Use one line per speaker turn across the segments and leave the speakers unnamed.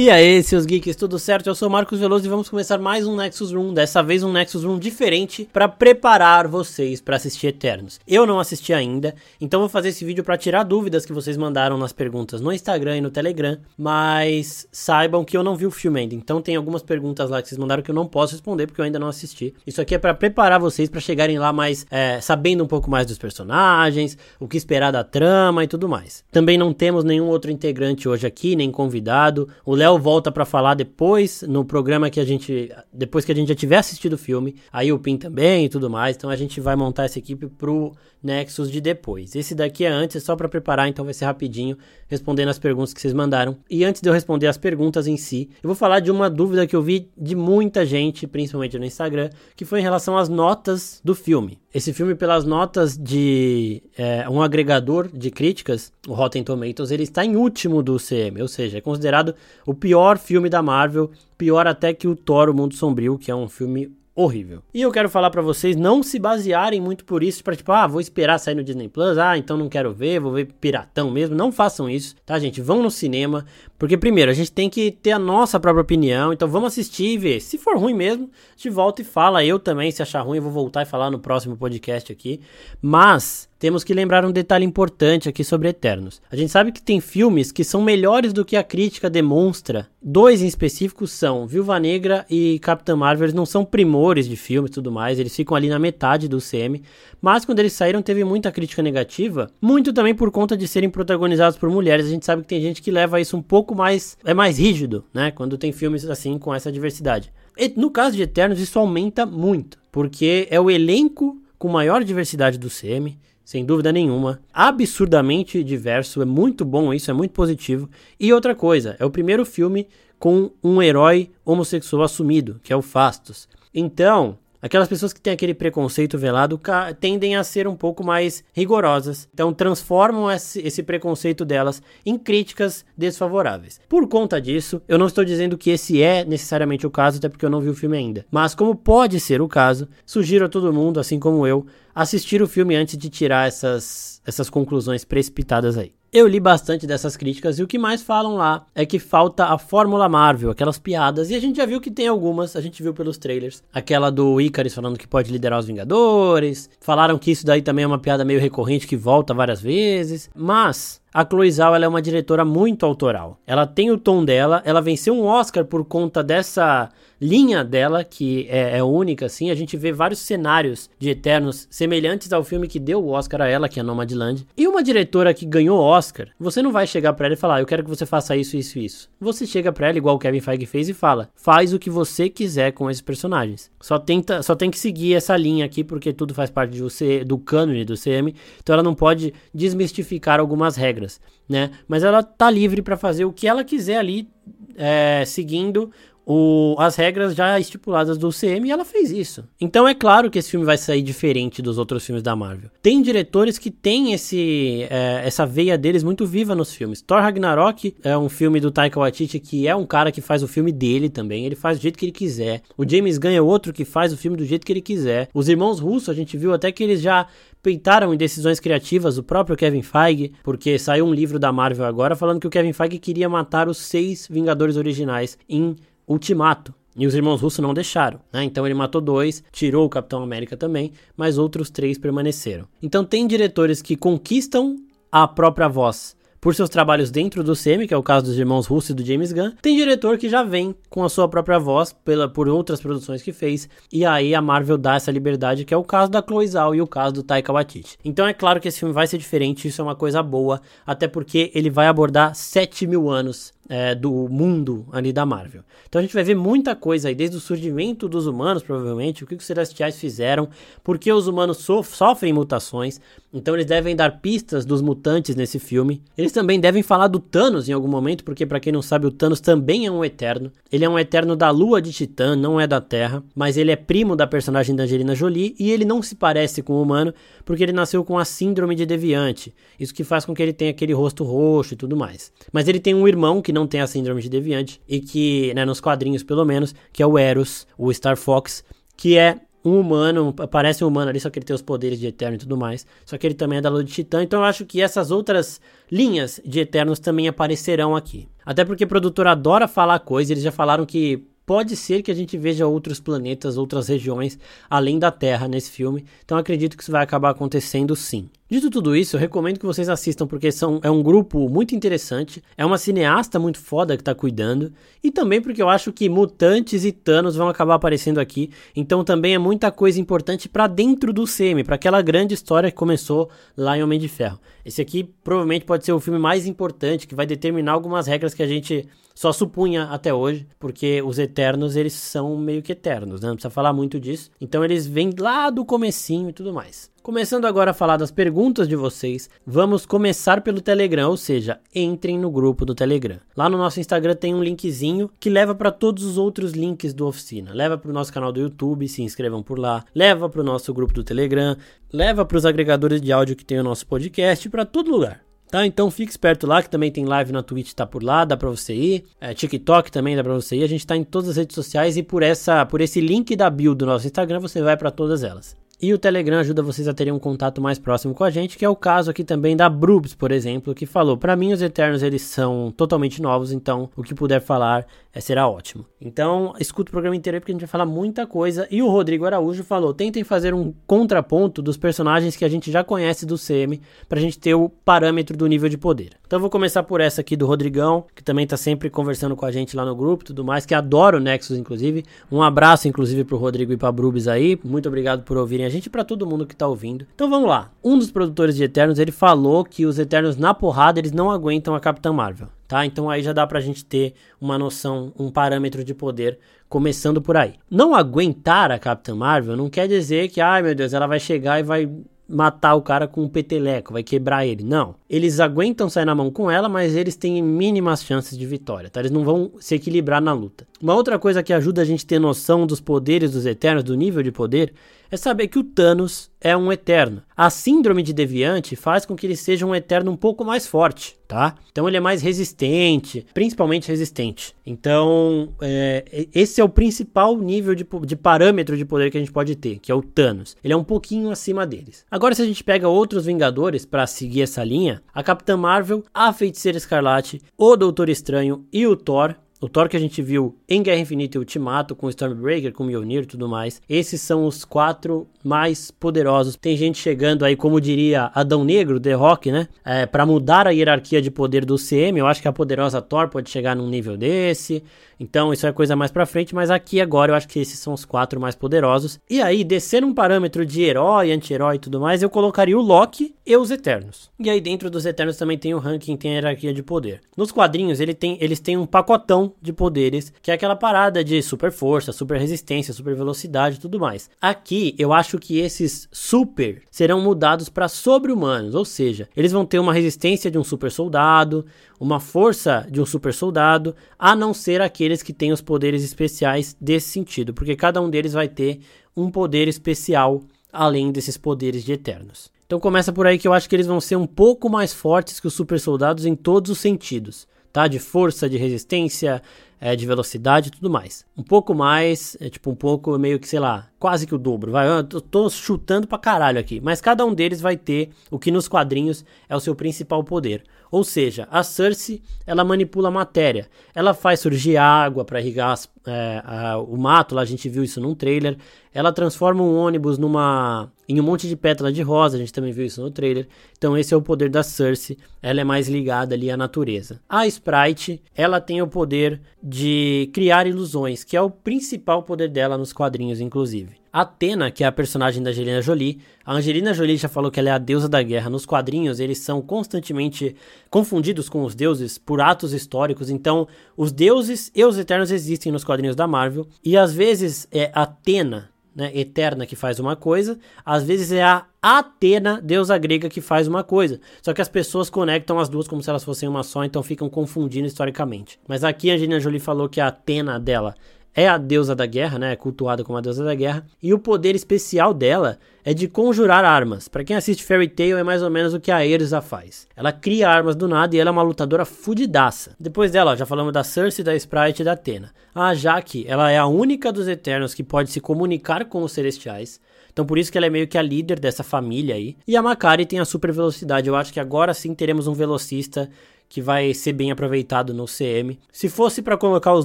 E aí, seus geeks, tudo certo? Eu sou Marcos Veloso e vamos começar mais um Nexus Room, dessa vez um Nexus Room diferente para preparar vocês para assistir Eternos. Eu não assisti ainda, então vou fazer esse vídeo para tirar dúvidas que vocês mandaram nas perguntas no Instagram e no Telegram, mas saibam que eu não vi o filme ainda. Então tem algumas perguntas lá que vocês mandaram que eu não posso responder porque eu ainda não assisti. Isso aqui é para preparar vocês para chegarem lá mais é, sabendo um pouco mais dos personagens, o que esperar da trama e tudo mais. Também não temos nenhum outro integrante hoje aqui, nem convidado. O Léo Léo volta para falar depois no programa que a gente depois que a gente já tiver assistido o filme, aí o Pin também e tudo mais. Então a gente vai montar essa equipe pro Nexus de depois. Esse daqui é antes, é só para preparar, então vai ser rapidinho, respondendo as perguntas que vocês mandaram. E antes de eu responder as perguntas em si, eu vou falar de uma dúvida que eu vi de muita gente, principalmente no Instagram, que foi em relação às notas do filme. Esse filme, pelas notas de é, um agregador de críticas, o Rotten Tomatoes, ele está em último do CM, ou seja, é considerado o pior filme da Marvel, pior até que o Thor, o Mundo Sombrio, que é um filme horrível. E eu quero falar para vocês não se basearem muito por isso, para tipo, ah, vou esperar sair no Disney Plus, ah, então não quero ver, vou ver piratão mesmo. Não façam isso, tá, gente? Vão no cinema, porque primeiro a gente tem que ter a nossa própria opinião, então vamos assistir e ver. Se for ruim mesmo, gente volta e fala. Eu também, se achar ruim, eu vou voltar e falar no próximo podcast aqui. Mas temos que lembrar um detalhe importante aqui sobre Eternos. A gente sabe que tem filmes que são melhores do que a crítica demonstra. Dois em específico são Viúva Negra e Capitã Marvel. Eles não são primores de filmes e tudo mais, eles ficam ali na metade do CM. Mas quando eles saíram, teve muita crítica negativa. Muito também por conta de serem protagonizados por mulheres. A gente sabe que tem gente que leva isso um pouco mais. é mais rígido, né? Quando tem filmes assim com essa diversidade. E no caso de Eternos, isso aumenta muito. Porque é o elenco com maior diversidade do CM sem dúvida nenhuma. Absurdamente diverso, é muito bom isso, é muito positivo. E outra coisa, é o primeiro filme com um herói homossexual assumido, que é o Fastos. Então, Aquelas pessoas que têm aquele preconceito velado tendem a ser um pouco mais rigorosas. Então transformam esse, preconceito delas em críticas desfavoráveis. Por conta disso, eu não estou dizendo que esse é necessariamente o caso, até porque eu não vi o filme ainda. Mas como pode ser o caso, sugiro a todo mundo, assim como eu, assistir o filme antes de tirar essas, essas conclusões precipitadas aí. Eu li bastante dessas críticas e o que mais falam lá é que falta a fórmula Marvel, aquelas piadas, e a gente já viu que tem algumas, a gente viu pelos trailers. Aquela do Icarus falando que pode liderar os Vingadores, falaram que isso daí também é uma piada meio recorrente que volta várias vezes, mas a Chloe Zhao ela é uma diretora muito autoral. Ela tem o tom dela, ela venceu um Oscar por conta dessa linha dela, que é, é, única, assim. A gente vê vários cenários de Eternos semelhantes ao filme que deu o Oscar a ela, que é Nomadland. E uma diretora que ganhou Oscar, você não vai chegar para ela e falar, ah, eu quero que você faça isso, isso isso. Você chega para ela, igual o Kevin Feige fez, e fala, faz o que você quiser com esses personagens. Só, tenta, só tem que seguir essa linha aqui, porque tudo faz parte do, C, do cânone do CM, então ela não pode desmistificar algumas regras né? Mas ela tá livre para fazer o que ela quiser ali, é, seguindo o, as regras já estipuladas do CM e ela fez isso. Então é claro que esse filme vai sair diferente dos outros filmes da Marvel. Tem diretores que têm esse, é, essa veia deles muito viva nos filmes. Thor Ragnarok é um filme do Taika Waititi que é um cara que faz o filme dele também. Ele faz do jeito que ele quiser. O James Gunn é outro que faz o filme do jeito que ele quiser. Os irmãos Russo, a gente viu até que eles já peitaram em decisões criativas o próprio Kevin Feige, porque saiu um livro da Marvel agora falando que o Kevin Feige queria matar os seis Vingadores originais em Ultimato. E os irmãos russos não deixaram, né? Então ele matou dois, tirou o Capitão América também, mas outros três permaneceram. Então tem diretores que conquistam a própria voz por seus trabalhos dentro do CM, que é o caso dos irmãos Russo e do James Gunn. Tem diretor que já vem com a sua própria voz pela, por outras produções que fez, e aí a Marvel dá essa liberdade, que é o caso da Chloe Zhao e o caso do Taika Waititi. Então é claro que esse filme vai ser diferente, isso é uma coisa boa, até porque ele vai abordar 7 mil anos é, do mundo ali da Marvel. Então a gente vai ver muita coisa aí, desde o surgimento dos humanos, provavelmente, o que os celestiais fizeram, por que os humanos so sofrem mutações. Então eles devem dar pistas dos mutantes nesse filme. Eles também devem falar do Thanos em algum momento, porque para quem não sabe, o Thanos também é um eterno. Ele é um eterno da lua de Titã, não é da Terra, mas ele é primo da personagem da Angelina Jolie e ele não se parece com o humano, porque ele nasceu com a síndrome de deviante. Isso que faz com que ele tenha aquele rosto roxo e tudo mais. Mas ele tem um irmão que não tem a síndrome de deviante e que, né, nos quadrinhos pelo menos, que é o Eros, o Star Fox, que é um humano, parece um humano ali, só que ele tem os poderes de Eterno e tudo mais. Só que ele também é da Lua de Titã, então eu acho que essas outras linhas de Eternos também aparecerão aqui. Até porque o produtor adora falar coisa, eles já falaram que pode ser que a gente veja outros planetas, outras regiões além da Terra nesse filme. Então acredito que isso vai acabar acontecendo sim. Dito tudo isso, eu recomendo que vocês assistam porque são, é um grupo muito interessante, é uma cineasta muito foda que tá cuidando, e também porque eu acho que mutantes e Thanos vão acabar aparecendo aqui, então também é muita coisa importante para dentro do CM, para aquela grande história que começou lá em Homem de Ferro. Esse aqui provavelmente pode ser o filme mais importante que vai determinar algumas regras que a gente só supunha até hoje, porque os Eternos eles são meio que eternos, né? Não precisa falar muito disso. Então eles vêm lá do comecinho e tudo mais. Começando agora a falar das perguntas de vocês, vamos começar pelo Telegram, ou seja, entrem no grupo do Telegram. Lá no nosso Instagram tem um linkzinho que leva para todos os outros links do Oficina. Leva para o nosso canal do YouTube, se inscrevam por lá. Leva para o nosso grupo do Telegram. Leva para os agregadores de áudio que tem o nosso podcast, para todo lugar. Tá, então fique esperto lá, que também tem live na Twitch, tá por lá, dá pra você ir. É, TikTok também dá pra você ir. A gente tá em todas as redes sociais e por essa, por esse link da bio do nosso Instagram, você vai para todas elas. E o Telegram ajuda vocês a terem um contato mais próximo com a gente, que é o caso aqui também da Brubs, por exemplo, que falou: "Para mim os Eternos eles são totalmente novos, então o que puder falar será ótimo". Então, escuta o programa inteiro aí porque a gente vai falar muita coisa. E o Rodrigo Araújo falou: "Tentem fazer um contraponto dos personagens que a gente já conhece do CM, pra gente ter o parâmetro do nível de poder". Então, vou começar por essa aqui do Rodrigão, que também tá sempre conversando com a gente lá no grupo, tudo mais, que adora o Nexus inclusive. Um abraço inclusive pro Rodrigo e pra Brubs aí. Muito obrigado por ouvirem a gente para todo mundo que tá ouvindo. Então vamos lá. Um dos produtores de Eternos, ele falou que os Eternos na porrada, eles não aguentam a Capitã Marvel, tá? Então aí já dá pra gente ter uma noção, um parâmetro de poder começando por aí. Não aguentar a Capitã Marvel não quer dizer que, ai meu Deus, ela vai chegar e vai matar o cara com um peteleco, vai quebrar ele. Não. Eles aguentam sair na mão com ela, mas eles têm mínimas chances de vitória, tá? Eles não vão se equilibrar na luta. Uma outra coisa que ajuda a gente a ter noção dos poderes dos Eternos, do nível de poder, é saber que o Thanos é um Eterno. A síndrome de Deviante faz com que ele seja um Eterno um pouco mais forte, tá? Então ele é mais resistente, principalmente resistente. Então, é, esse é o principal nível de, de parâmetro de poder que a gente pode ter, que é o Thanos. Ele é um pouquinho acima deles. Agora, se a gente pega outros Vingadores para seguir essa linha, a Capitã Marvel, a Feiticeira Escarlate, o Doutor Estranho e o Thor o Thor que a gente viu em Guerra Infinita e Ultimato, com Stormbreaker, com Mjolnir e tudo mais. Esses são os quatro mais poderosos. Tem gente chegando aí, como diria Adão Negro, The Rock, né? É, para mudar a hierarquia de poder do CM. Eu acho que a poderosa Thor pode chegar num nível desse. Então isso é coisa mais pra frente, mas aqui agora eu acho que esses são os quatro mais poderosos. E aí, descer um parâmetro de herói, anti-herói e tudo mais, eu colocaria o Loki e os Eternos. E aí dentro dos Eternos também tem o ranking, tem a hierarquia de poder. Nos quadrinhos ele tem, eles têm um pacotão de poderes, que é aquela parada de super força, super resistência, super velocidade e tudo mais. Aqui eu acho que esses super serão mudados para sobre-humanos, ou seja, eles vão ter uma resistência de um super soldado, uma força de um super soldado, a não ser aqueles que têm os poderes especiais desse sentido, porque cada um deles vai ter um poder especial além desses poderes de Eternos. Então começa por aí que eu acho que eles vão ser um pouco mais fortes que os super soldados em todos os sentidos, tá? De força, de resistência, é, de velocidade e tudo mais. Um pouco mais, é, tipo um pouco meio que, sei lá, quase que o dobro. Vai, eu tô chutando pra caralho aqui, mas cada um deles vai ter o que nos quadrinhos é o seu principal poder. Ou seja, a Cersei, ela manipula a matéria. Ela faz surgir água para irrigar as, é, a, o mato, lá a gente viu isso num trailer. Ela transforma um ônibus numa em um monte de pétala de rosa, a gente também viu isso no trailer. Então esse é o poder da Cersei, ela é mais ligada ali à natureza. A Sprite, ela tem o poder de criar ilusões, que é o principal poder dela nos quadrinhos inclusive. Athena, que é a personagem da Angelina Jolie. A Angelina Jolie já falou que ela é a deusa da guerra. Nos quadrinhos, eles são constantemente confundidos com os deuses por atos históricos. Então, os deuses e os eternos existem nos quadrinhos da Marvel. E às vezes é Atena, né, eterna, que faz uma coisa. Às vezes é a Atena, deusa grega, que faz uma coisa. Só que as pessoas conectam as duas como se elas fossem uma só, então ficam confundindo historicamente. Mas aqui a Angelina Jolie falou que a Atena dela é a deusa da guerra, né? É cultuada como a deusa da guerra. E o poder especial dela é de conjurar armas. Para quem assiste Fairy Tail é mais ou menos o que a Erza faz. Ela cria armas do nada e ela é uma lutadora fudidaça. Depois dela, ó, já falamos da Cersei, da Sprite e da Athena. A Jaque, ela é a única dos Eternos que pode se comunicar com os Celestiais. Então por isso que ela é meio que a líder dessa família aí. E a Makari tem a super velocidade. Eu acho que agora sim teremos um velocista que vai ser bem aproveitado no CM. Se fosse para colocar os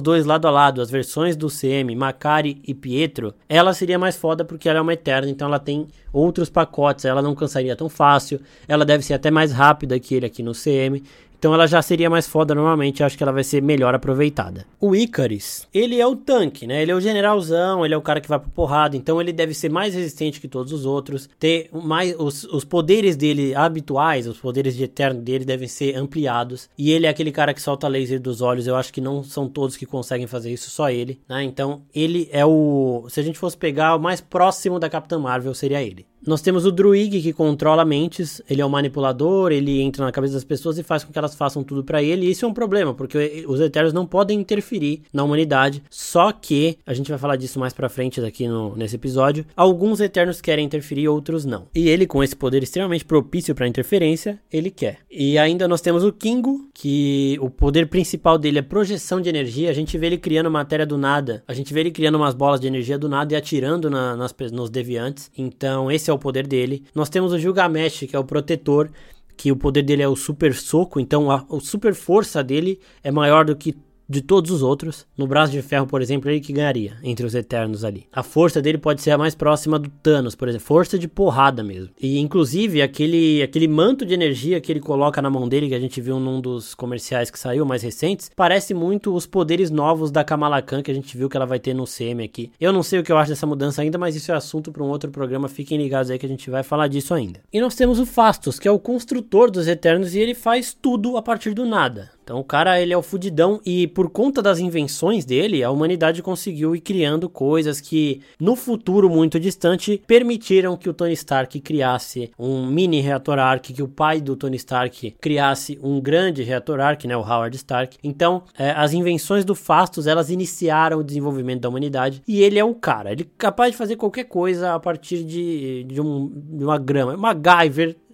dois lado a lado, as versões do CM, Macari e Pietro, ela seria mais foda porque ela é uma eterna, então ela tem outros pacotes, ela não cansaria tão fácil, ela deve ser até mais rápida que ele aqui no CM. Então ela já seria mais foda normalmente, acho que ela vai ser melhor aproveitada. O Icarus, ele é o tanque, né? Ele é o generalzão, ele é o cara que vai pra porrada, então ele deve ser mais resistente que todos os outros, ter mais os, os poderes dele habituais, os poderes de eterno dele devem ser ampliados. E ele é aquele cara que solta laser dos olhos, eu acho que não são todos que conseguem fazer isso, só ele, né? Então ele é o, se a gente fosse pegar o mais próximo da Capitã Marvel seria ele. Nós temos o Druig que controla mentes, ele é um manipulador, ele entra na cabeça das pessoas e faz com que elas façam tudo para ele. E isso é um problema, porque os Eternos não podem interferir na humanidade. Só que, a gente vai falar disso mais pra frente daqui no, nesse episódio, alguns Eternos querem interferir, outros não. E ele, com esse poder extremamente propício para interferência, ele quer. E ainda nós temos o Kingo, que o poder principal dele é projeção de energia. A gente vê ele criando matéria do nada, a gente vê ele criando umas bolas de energia do nada e atirando na, nas, nos deviantes. Então, esse é o poder dele. Nós temos o Gilgamesh, que é o protetor, que o poder dele é o super soco, então a, a super força dele é maior do que de todos os outros. No Braço de Ferro, por exemplo, ele que ganharia entre os Eternos ali. A força dele pode ser a mais próxima do Thanos, por exemplo, força de porrada mesmo. E inclusive aquele aquele manto de energia que ele coloca na mão dele que a gente viu num dos comerciais que saiu mais recentes, parece muito os poderes novos da Kamala Khan que a gente viu que ela vai ter no CM aqui. Eu não sei o que eu acho dessa mudança ainda, mas isso é assunto para um outro programa. Fiquem ligados aí que a gente vai falar disso ainda. E nós temos o Fastos, que é o construtor dos Eternos e ele faz tudo a partir do nada. Então o cara ele é o fudidão e por conta das invenções dele, a humanidade conseguiu ir criando coisas que no futuro muito distante permitiram que o Tony Stark criasse um mini reator Ark, que o pai do Tony Stark criasse um grande reator Ark, né, o Howard Stark. Então é, as invenções do Fastos elas iniciaram o desenvolvimento da humanidade e ele é um cara, ele é capaz de fazer qualquer coisa a partir de, de, um, de uma grama,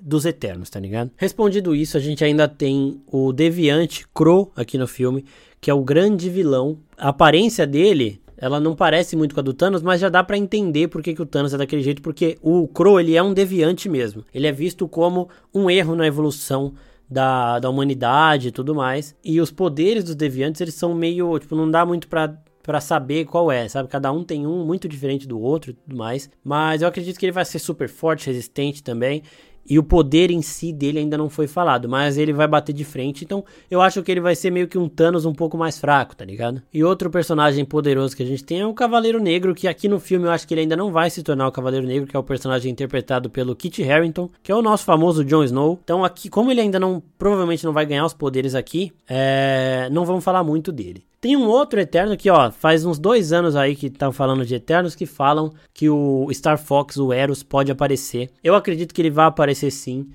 dos Eternos, tá ligado? Respondido isso, a gente ainda tem o Deviante Crow aqui no filme, que é o grande vilão. A aparência dele, ela não parece muito com a do Thanos, mas já dá para entender por que, que o Thanos é daquele jeito, porque o Crow, ele é um deviante mesmo. Ele é visto como um erro na evolução da, da humanidade e tudo mais. E os poderes dos deviantes, eles são meio, tipo, não dá muito pra para saber qual é, sabe? Cada um tem um muito diferente do outro e tudo mais. Mas eu acredito que ele vai ser super forte, resistente também. E o poder em si dele ainda não foi falado, mas ele vai bater de frente. Então eu acho que ele vai ser meio que um Thanos um pouco mais fraco, tá ligado? E outro personagem poderoso que a gente tem é o Cavaleiro Negro, que aqui no filme eu acho que ele ainda não vai se tornar o Cavaleiro Negro, que é o personagem interpretado pelo Kit Harington, que é o nosso famoso Jon Snow. Então aqui, como ele ainda não, provavelmente não vai ganhar os poderes aqui, é, não vamos falar muito dele. Tem um outro Eterno que, ó, faz uns dois anos aí que estão falando de Eternos que falam que o Star Fox, o Eros, pode aparecer. Eu acredito que ele vai aparecer sim.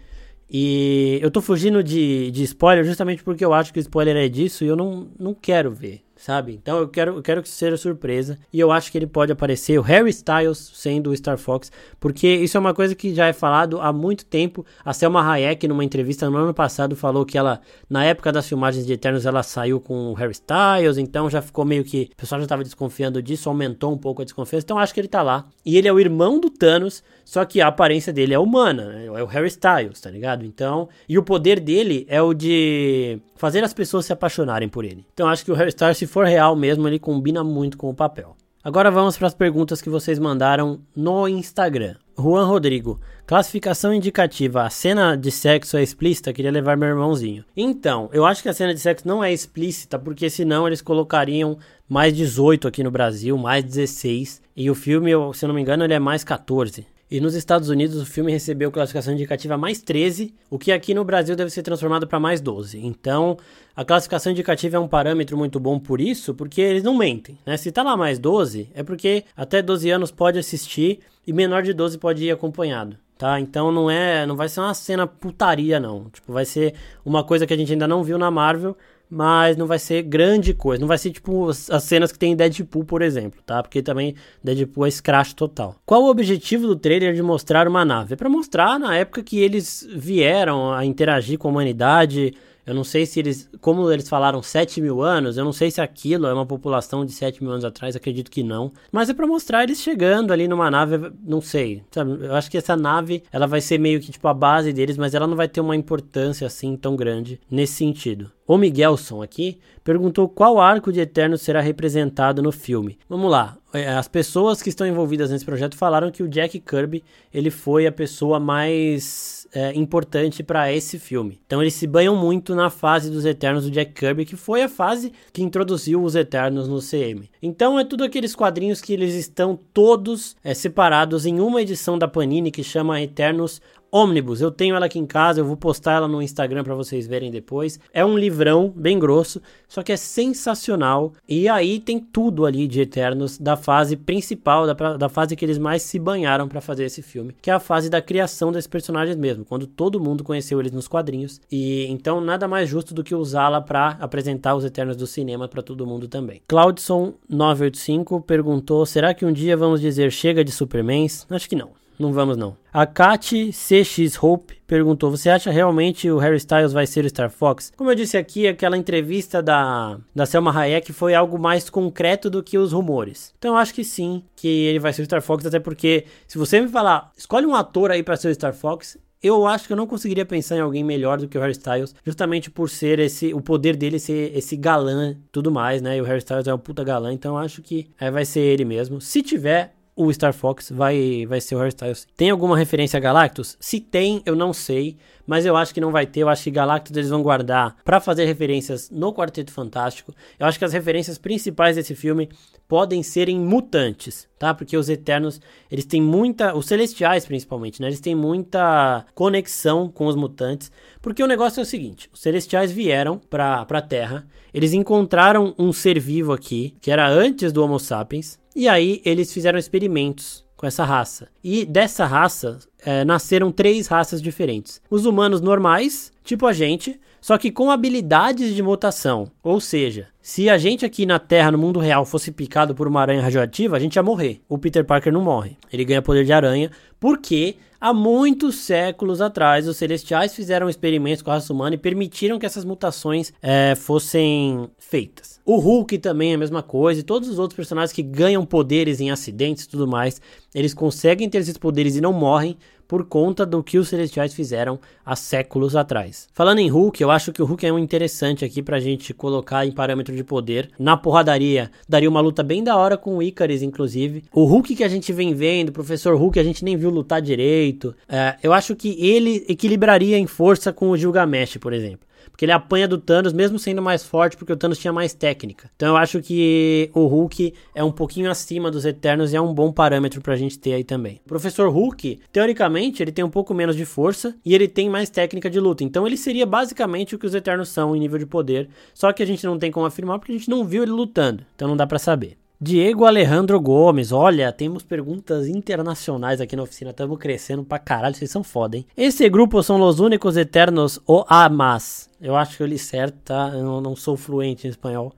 E eu tô fugindo de, de spoiler justamente porque eu acho que o spoiler é disso e eu não, não quero ver sabe? Então eu quero, eu quero que isso seja surpresa. E eu acho que ele pode aparecer, o Harry Styles sendo o Star Fox, porque isso é uma coisa que já é falado há muito tempo. A Selma Hayek, numa entrevista no ano passado, falou que ela, na época das filmagens de Eternos, ela saiu com o Harry Styles, então já ficou meio que. O pessoal já estava desconfiando disso, aumentou um pouco a desconfiança. Então acho que ele tá lá. E ele é o irmão do Thanos, só que a aparência dele é humana, né? é o Harry Styles, tá ligado? Então. E o poder dele é o de fazer as pessoas se apaixonarem por ele. Então acho que o Harry Styles, se for real mesmo, ele combina muito com o papel. Agora vamos para as perguntas que vocês mandaram no Instagram. Juan Rodrigo, classificação indicativa, a cena de sexo é explícita? Queria levar meu irmãozinho. Então, eu acho que a cena de sexo não é explícita, porque senão eles colocariam mais 18 aqui no Brasil, mais 16. E o filme, se eu não me engano, ele é mais 14. E nos Estados Unidos o filme recebeu classificação indicativa mais 13, o que aqui no Brasil deve ser transformado para mais 12. Então, a classificação indicativa é um parâmetro muito bom por isso, porque eles não mentem, né? Se tá lá mais 12, é porque até 12 anos pode assistir e menor de 12 pode ir acompanhado. Tá? Então não é, não vai ser uma cena putaria não. Tipo, vai ser uma coisa que a gente ainda não viu na Marvel, mas não vai ser grande coisa. Não vai ser tipo as cenas que tem em Deadpool, por exemplo, tá? Porque também Deadpool é scratch total. Qual o objetivo do trailer de mostrar uma nave? É pra mostrar na época que eles vieram a interagir com a humanidade eu não sei se eles, como eles falaram 7 mil anos, eu não sei se aquilo é uma população de 7 mil anos atrás, acredito que não. Mas é para mostrar eles chegando ali numa nave, não sei, sabe? Eu acho que essa nave, ela vai ser meio que tipo a base deles, mas ela não vai ter uma importância assim tão grande nesse sentido. O Miguelson aqui perguntou qual arco de Eterno será representado no filme. Vamos lá. É, as pessoas que estão envolvidas nesse projeto falaram que o Jack Kirby ele foi a pessoa mais é, importante para esse filme. Então eles se banham muito na fase dos Eternos do Jack Kirby, que foi a fase que introduziu os Eternos no CM. Então é tudo aqueles quadrinhos que eles estão todos é, separados em uma edição da Panini que chama Eternos Omnibus, eu tenho ela aqui em casa, eu vou postar ela no Instagram para vocês verem depois. É um livrão bem grosso, só que é sensacional. E aí tem tudo ali de Eternos da fase principal, da, da fase que eles mais se banharam para fazer esse filme, que é a fase da criação desses personagens mesmo, quando todo mundo conheceu eles nos quadrinhos. E então nada mais justo do que usá-la para apresentar os Eternos do cinema para todo mundo também. Claudson 985 perguntou: "Será que um dia vamos dizer chega de Supermans?" Acho que não. Não vamos não. A Kat CX Hope perguntou: Você acha realmente o Harry Styles vai ser o Star Fox? Como eu disse aqui, aquela entrevista da, da Selma Hayek foi algo mais concreto do que os rumores. Então eu acho que sim, que ele vai ser o Star Fox, até porque se você me falar, escolhe um ator aí para ser o Star Fox, eu acho que eu não conseguiria pensar em alguém melhor do que o Harry Styles, justamente por ser esse, o poder dele ser esse galã, tudo mais, né? E o Harry Styles é um puta galã, então eu acho que é, vai ser ele mesmo. Se tiver, o Star Fox vai, vai ser o Hairstyles. Tem alguma referência a Galactus? Se tem, eu não sei, mas eu acho que não vai ter. Eu acho que Galactus eles vão guardar para fazer referências no Quarteto Fantástico. Eu acho que as referências principais desse filme podem ser em mutantes, tá? Porque os Eternos, eles têm muita, os Celestiais principalmente, né? Eles têm muita conexão com os mutantes, porque o negócio é o seguinte, os Celestiais vieram para a Terra, eles encontraram um ser vivo aqui, que era antes do Homo sapiens, e aí eles fizeram experimentos com essa raça. E dessa raça é, nasceram três raças diferentes: os humanos normais, tipo a gente, só que com habilidades de mutação. Ou seja, se a gente aqui na Terra, no mundo real, fosse picado por uma aranha radioativa, a gente ia morrer. O Peter Parker não morre. Ele ganha poder de aranha porque há muitos séculos atrás os celestiais fizeram experimentos com a raça humana e permitiram que essas mutações é, fossem feitas. O Hulk também é a mesma coisa, e todos os outros personagens que ganham poderes em acidentes e tudo mais, eles conseguem ter esses poderes e não morrem por conta do que os Celestiais fizeram há séculos atrás. Falando em Hulk, eu acho que o Hulk é um interessante aqui pra gente colocar em parâmetro de poder. Na porradaria, daria uma luta bem da hora com o Icarus, inclusive. O Hulk que a gente vem vendo, o Professor Hulk, a gente nem viu lutar direito. É, eu acho que ele equilibraria em força com o Gilgamesh, por exemplo. Porque ele apanha do Thanos, mesmo sendo mais forte, porque o Thanos tinha mais técnica. Então eu acho que o Hulk é um pouquinho acima dos Eternos e é um bom parâmetro pra gente ter aí também. O Professor Hulk, teoricamente, ele tem um pouco menos de força e ele tem mais técnica de luta. Então ele seria basicamente o que os Eternos são em nível de poder. Só que a gente não tem como afirmar porque a gente não viu ele lutando. Então não dá para saber. Diego Alejandro Gomes, olha, temos perguntas internacionais aqui na oficina, estamos crescendo pra caralho, vocês são foda, hein? Esse grupo são os únicos eternos ou amas? Eu acho que eu li certo, tá? Eu não, não sou fluente em espanhol,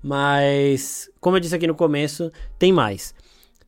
mas como eu disse aqui no começo, tem mais.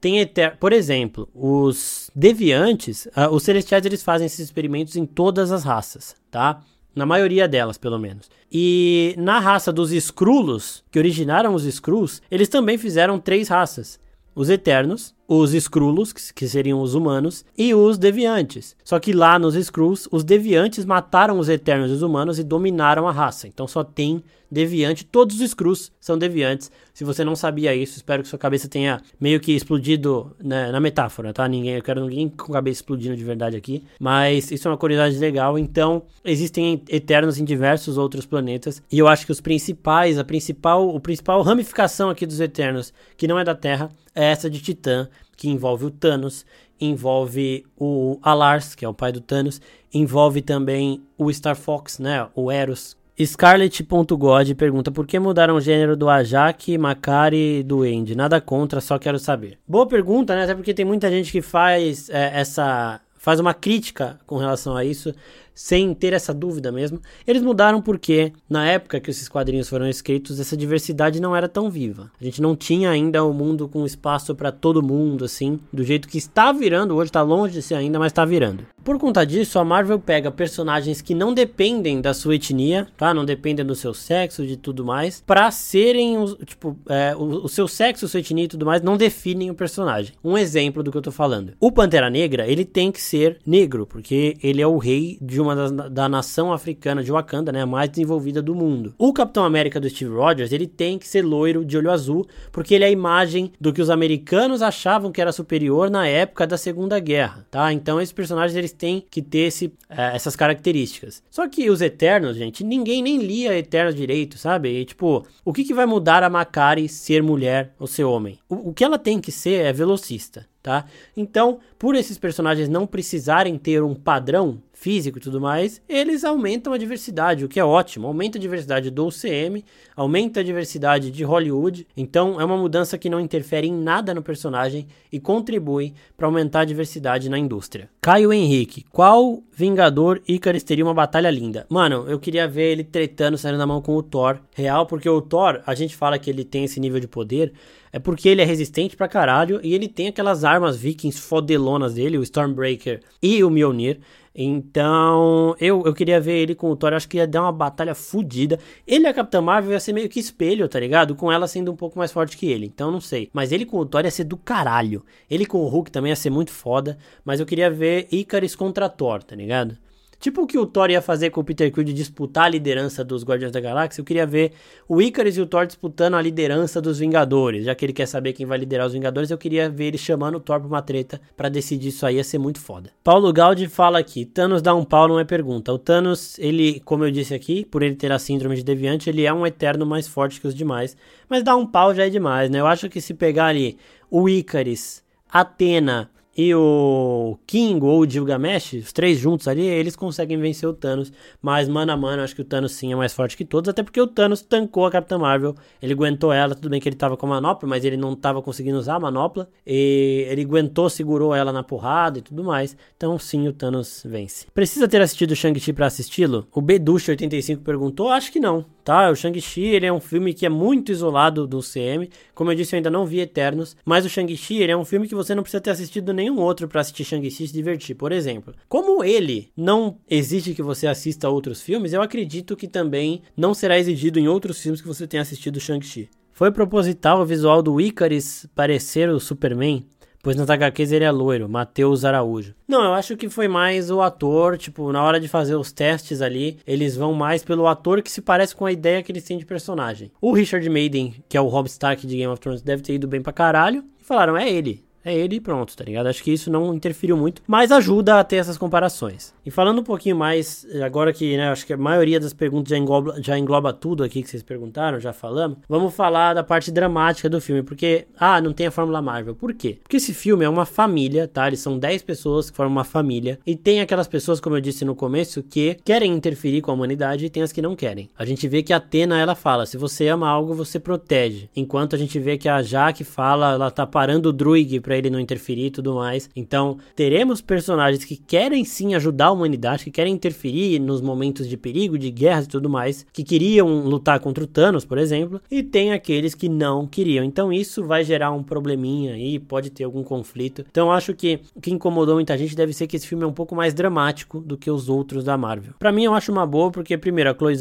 Tem eter... Por exemplo, os deviantes, uh, os celestiais eles fazem esses experimentos em todas as raças, tá? Na maioria delas, pelo menos. E na raça dos Skrulos, que originaram os Skrulls, eles também fizeram três raças: os Eternos, os Skrulos, que seriam os humanos, e os Deviantes. Só que lá nos Skrulls, os Deviantes mataram os Eternos e os humanos e dominaram a raça. Então só tem Deviante, todos os Skrulls são Deviantes. Se você não sabia isso, espero que sua cabeça tenha meio que explodido né, na metáfora, tá? Ninguém, eu quero ninguém com a cabeça explodindo de verdade aqui. Mas isso é uma curiosidade legal. Então, existem Eternos em diversos outros planetas. E eu acho que os principais, a principal, o principal ramificação aqui dos Eternos, que não é da Terra, é essa de Titã que envolve o Thanos, envolve o Alars, que é o pai do Thanos, envolve também o Star Fox, né, o Eros. Scarlet.god pergunta por que mudaram o gênero do Ajak, Makari e do End? Nada contra, só quero saber. Boa pergunta, né? Até porque tem muita gente que faz é, essa faz uma crítica com relação a isso, sem ter essa dúvida mesmo. Eles mudaram porque, na época que esses quadrinhos foram escritos, essa diversidade não era tão viva. A gente não tinha ainda o um mundo com espaço para todo mundo, assim, do jeito que está virando hoje, está longe de ser ainda, mas está virando. Por conta disso, a Marvel pega personagens que não dependem da sua etnia, tá? Não dependem do seu sexo, de tudo mais, para serem, os, tipo, é, o, o, seu sexo, sua etnia e tudo mais, não definem o personagem. Um exemplo do que eu tô falando. O Pantera Negra, ele tem que ser negro, porque ele é o rei de uma das, da nação africana de Wakanda, né? A mais desenvolvida do mundo. O Capitão América do Steve Rogers, ele tem que ser loiro, de olho azul, porque ele é a imagem do que os americanos achavam que era superior na época da Segunda Guerra, tá? Então esses personagens, eles têm que ter esse, é, essas características. Só que os Eternos, gente, ninguém nem lia Eternos direito, sabe? E, tipo, o que, que vai mudar a Makari ser mulher ou ser homem? O, o que ela tem que ser é velocista, tá? Então, por esses personagens não precisarem ter um padrão físico e tudo mais, eles aumentam a diversidade, o que é ótimo. Aumenta a diversidade do UCM, aumenta a diversidade de Hollywood. Então é uma mudança que não interfere em nada no personagem e contribui para aumentar a diversidade na indústria. Caio Henrique, qual Vingador Icarus teria uma batalha linda? Mano, eu queria ver ele tretando, saindo na mão com o Thor real, porque o Thor, a gente fala que ele tem esse nível de poder, é porque ele é resistente pra caralho e ele tem aquelas armas vikings fodelonas dele, o Stormbreaker e o Mjolnir. Então, eu, eu queria ver ele com o Thor, acho que ia dar uma batalha fodida. Ele e a Capitã Marvel ia ser meio que espelho, tá ligado? Com ela sendo um pouco mais forte que ele, então não sei. Mas ele com o Thor ia ser do caralho. Ele com o Hulk também ia ser muito foda, mas eu queria ver Icarus contra Thor, tá ligado? Tipo o que o Thor ia fazer com o Peter Quill de disputar a liderança dos Guardiões da Galáxia, eu queria ver o Icarus e o Thor disputando a liderança dos Vingadores. Já que ele quer saber quem vai liderar os Vingadores, eu queria ver ele chamando o Thor pra uma treta para decidir isso aí, ia ser muito foda. Paulo Galdi fala aqui, Thanos dá um pau não é pergunta. O Thanos, ele, como eu disse aqui, por ele ter a síndrome de deviante, ele é um eterno mais forte que os demais, mas dar um pau já é demais, né? Eu acho que se pegar ali o Icarus, Atena e o King ou o Gilgamesh, os três juntos ali, eles conseguem vencer o Thanos. Mas mano a mano, acho que o Thanos sim é mais forte que todos, até porque o Thanos tancou a Capitã Marvel. Ele aguentou ela, tudo bem que ele tava com a manopla, mas ele não tava conseguindo usar a manopla. E ele aguentou, segurou ela na porrada e tudo mais. Então sim, o Thanos vence. Precisa ter assistido Shang-Chi pra assisti-lo? O Beduche85 perguntou, acho que não tá? O Shang-Chi, ele é um filme que é muito isolado do CM. Como eu disse, eu ainda não vi Eternos, mas o Shang-Chi, ele é um filme que você não precisa ter assistido nenhum outro para assistir Shang-Chi e se divertir. Por exemplo, como ele não exige que você assista outros filmes, eu acredito que também não será exigido em outros filmes que você tenha assistido Shang-Chi. Foi proposital o visual do Icarus parecer o Superman? Pois nas HQs ele é loiro, Matheus Araújo. Não, eu acho que foi mais o ator, tipo, na hora de fazer os testes ali, eles vão mais pelo ator que se parece com a ideia que eles têm de personagem. O Richard Maiden, que é o Rob Stark de Game of Thrones, deve ter ido bem pra caralho, e falaram, é ele é ele e pronto, tá ligado? Acho que isso não interferiu muito, mas ajuda a ter essas comparações. E falando um pouquinho mais, agora que, né, acho que a maioria das perguntas já engloba, já engloba tudo aqui que vocês perguntaram, já falamos, vamos falar da parte dramática do filme, porque, ah, não tem a Fórmula Marvel. Por quê? Porque esse filme é uma família, tá? Eles são 10 pessoas que formam uma família, e tem aquelas pessoas, como eu disse no começo, que querem interferir com a humanidade e tem as que não querem. A gente vê que a Atena, ela fala, se você ama algo, você protege. Enquanto a gente vê que a Jaque fala, ela tá parando o Druig pra ele não interferir e tudo mais. Então, teremos personagens que querem sim ajudar a humanidade, que querem interferir nos momentos de perigo, de guerras e tudo mais, que queriam lutar contra o Thanos, por exemplo, e tem aqueles que não queriam. Então, isso vai gerar um probleminha aí, pode ter algum conflito. Então, acho que o que incomodou muita gente deve ser que esse filme é um pouco mais dramático do que os outros da Marvel. Para mim, eu acho uma boa, porque, primeiro, a Chloe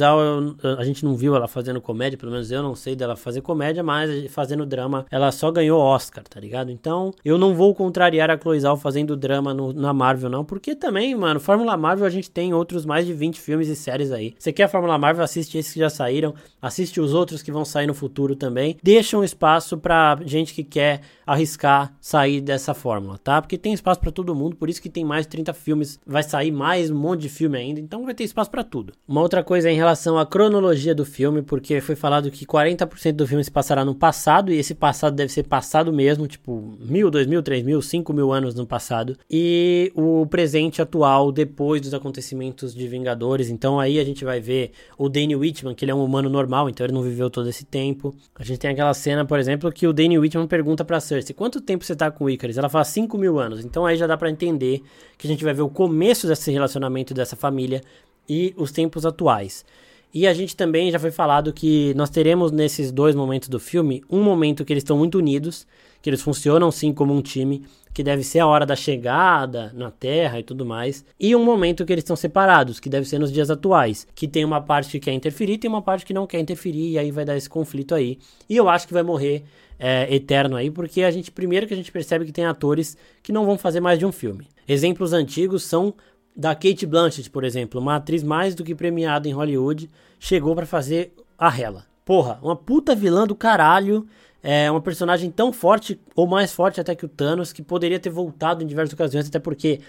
a gente não viu ela fazendo comédia, pelo menos eu não sei dela fazer comédia, mas fazendo drama, ela só ganhou Oscar, tá ligado? Então, eu não vou contrariar a Cloizal fazendo drama no, na Marvel, não. Porque também, mano, Fórmula Marvel a gente tem outros mais de 20 filmes e séries aí. Você quer a Fórmula Marvel, assiste esses que já saíram. Assiste os outros que vão sair no futuro também. Deixa um espaço pra gente que quer arriscar sair dessa fórmula, tá? Porque tem espaço para todo mundo, por isso que tem mais de 30 filmes. Vai sair mais um monte de filme ainda, então vai ter espaço para tudo. Uma outra coisa é em relação à cronologia do filme, porque foi falado que 40% do filme se passará no passado, e esse passado deve ser passado mesmo, tipo, mil, dois mil, três mil, 5 mil anos no passado, e o presente atual depois dos acontecimentos de Vingadores. Então aí a gente vai ver o Danny Whitman, que ele é um humano normal, então ele não viveu todo esse tempo. A gente tem aquela cena, por exemplo, que o Danny Whitman pergunta pra Cersei Cersei, quanto tempo você tá com o Icarus? Ela fala 5 mil anos. Então aí já dá para entender que a gente vai ver o começo desse relacionamento dessa família e os tempos atuais. E a gente também já foi falado que nós teremos nesses dois momentos do filme um momento que eles estão muito unidos, que eles funcionam sim como um time, que deve ser a hora da chegada na Terra e tudo mais, e um momento que eles estão separados, que deve ser nos dias atuais, que tem uma parte que quer interferir, tem uma parte que não quer interferir, e aí vai dar esse conflito aí. E eu acho que vai morrer é, eterno aí, porque a gente primeiro que a gente percebe que tem atores que não vão fazer mais de um filme. Exemplos antigos são da Kate Blanchett, por exemplo, uma atriz mais do que premiada em Hollywood, chegou para fazer a Hela. Porra, uma puta vilã do caralho, é uma personagem tão forte, ou mais forte até que o Thanos, que poderia ter voltado em diversas ocasiões, até porque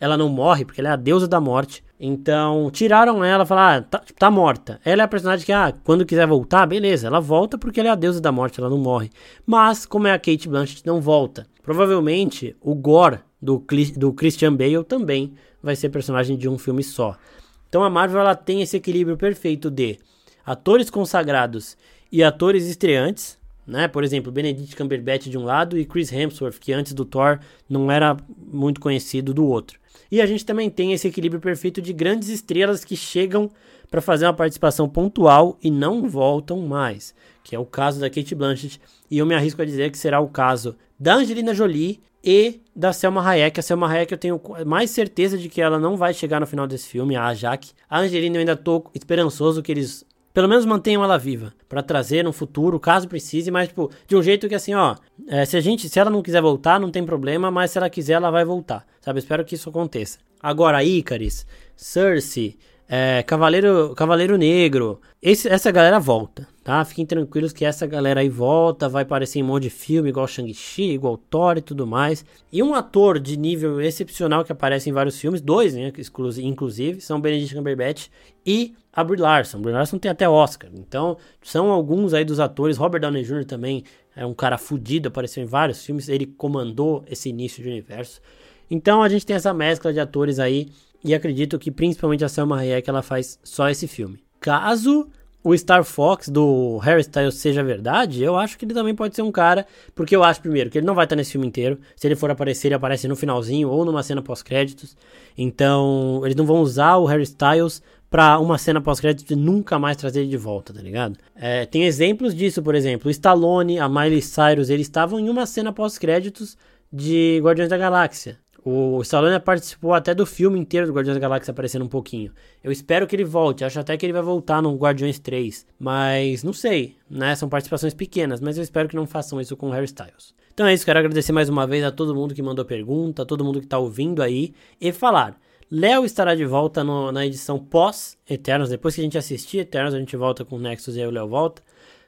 ela não morre, porque ela é a deusa da morte. Então, tiraram ela, falaram, ah, tá, tá, morta. Ela é a personagem que, ah, quando quiser voltar, beleza, ela volta porque ela é a deusa da morte, ela não morre. Mas, como é a Kate Blanchett, não volta. Provavelmente, o Gore do, do Christian Bale também vai ser personagem de um filme só. Então a Marvel ela tem esse equilíbrio perfeito de atores consagrados e atores estreantes, né? Por exemplo, Benedict Cumberbatch de um lado e Chris Hemsworth, que antes do Thor não era muito conhecido do outro. E a gente também tem esse equilíbrio perfeito de grandes estrelas que chegam para fazer uma participação pontual e não voltam mais, que é o caso da Kate Blanchett, e eu me arrisco a dizer que será o caso da Angelina Jolie e da Selma Hayek. A Selma Hayek eu tenho mais certeza de que ela não vai chegar no final desse filme, a Jaque. A Angelina eu ainda tô esperançoso que eles pelo menos mantenham ela viva para trazer no futuro, caso precise, mas tipo, de um jeito que assim, ó, é, se a gente, se ela não quiser voltar, não tem problema, mas se ela quiser, ela vai voltar, sabe? Espero que isso aconteça. Agora, Icaris, Cersei, é, Cavaleiro, Cavaleiro Negro, esse, essa galera volta, tá? Fiquem tranquilos que essa galera aí volta, vai aparecer em um monte de filme, igual Shang-Chi, igual Thor e tudo mais. E um ator de nível excepcional que aparece em vários filmes, dois, né, inclusive, são Benedict Cumberbatch e a Brie Larson. Brie Larson tem até Oscar. Então, são alguns aí dos atores. Robert Downey Jr. também é um cara fudido, apareceu em vários filmes, ele comandou esse início de universo. Então, a gente tem essa mescla de atores aí e acredito que principalmente a Selma Hayek ela faz só esse filme. Caso o Star Fox do Harry Styles seja verdade, eu acho que ele também pode ser um cara, porque eu acho primeiro que ele não vai estar nesse filme inteiro. Se ele for aparecer, ele aparece no finalzinho ou numa cena pós-créditos. Então, eles não vão usar o Harry Styles pra uma cena pós-crédito e nunca mais trazer ele de volta, tá ligado? É, tem exemplos disso, por exemplo, o Stallone, a Miley Cyrus, eles estavam em uma cena pós-créditos de Guardiões da Galáxia. O Stallone participou até do filme inteiro do Guardiões da Galáxia aparecendo um pouquinho. Eu espero que ele volte, acho até que ele vai voltar no Guardiões 3. Mas não sei, né? São participações pequenas, mas eu espero que não façam isso com o Harry Styles. Então é isso, quero agradecer mais uma vez a todo mundo que mandou pergunta, a todo mundo que tá ouvindo aí e falar. Léo estará de volta no, na edição pós-Eternos. Depois que a gente assistir Eternos, a gente volta com o Nexus e aí o Léo volta.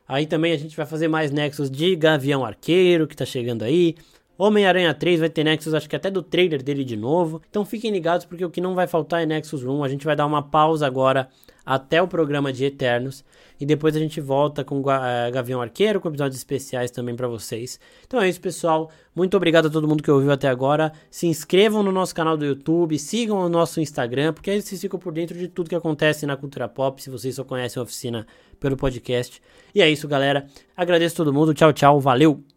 Aí também a gente vai fazer mais Nexus de Gavião Arqueiro, que tá chegando aí. Homem-Aranha 3 vai ter Nexus, acho que até do trailer dele de novo. Então fiquem ligados porque o que não vai faltar é Nexus Room. A gente vai dar uma pausa agora até o programa de Eternos. E depois a gente volta com uh, Gavião Arqueiro, com episódios especiais também para vocês. Então é isso, pessoal. Muito obrigado a todo mundo que ouviu até agora. Se inscrevam no nosso canal do YouTube, sigam o nosso Instagram, porque aí vocês ficam por dentro de tudo que acontece na cultura pop, se vocês só conhecem a oficina pelo podcast. E é isso, galera. Agradeço a todo mundo. Tchau, tchau. Valeu!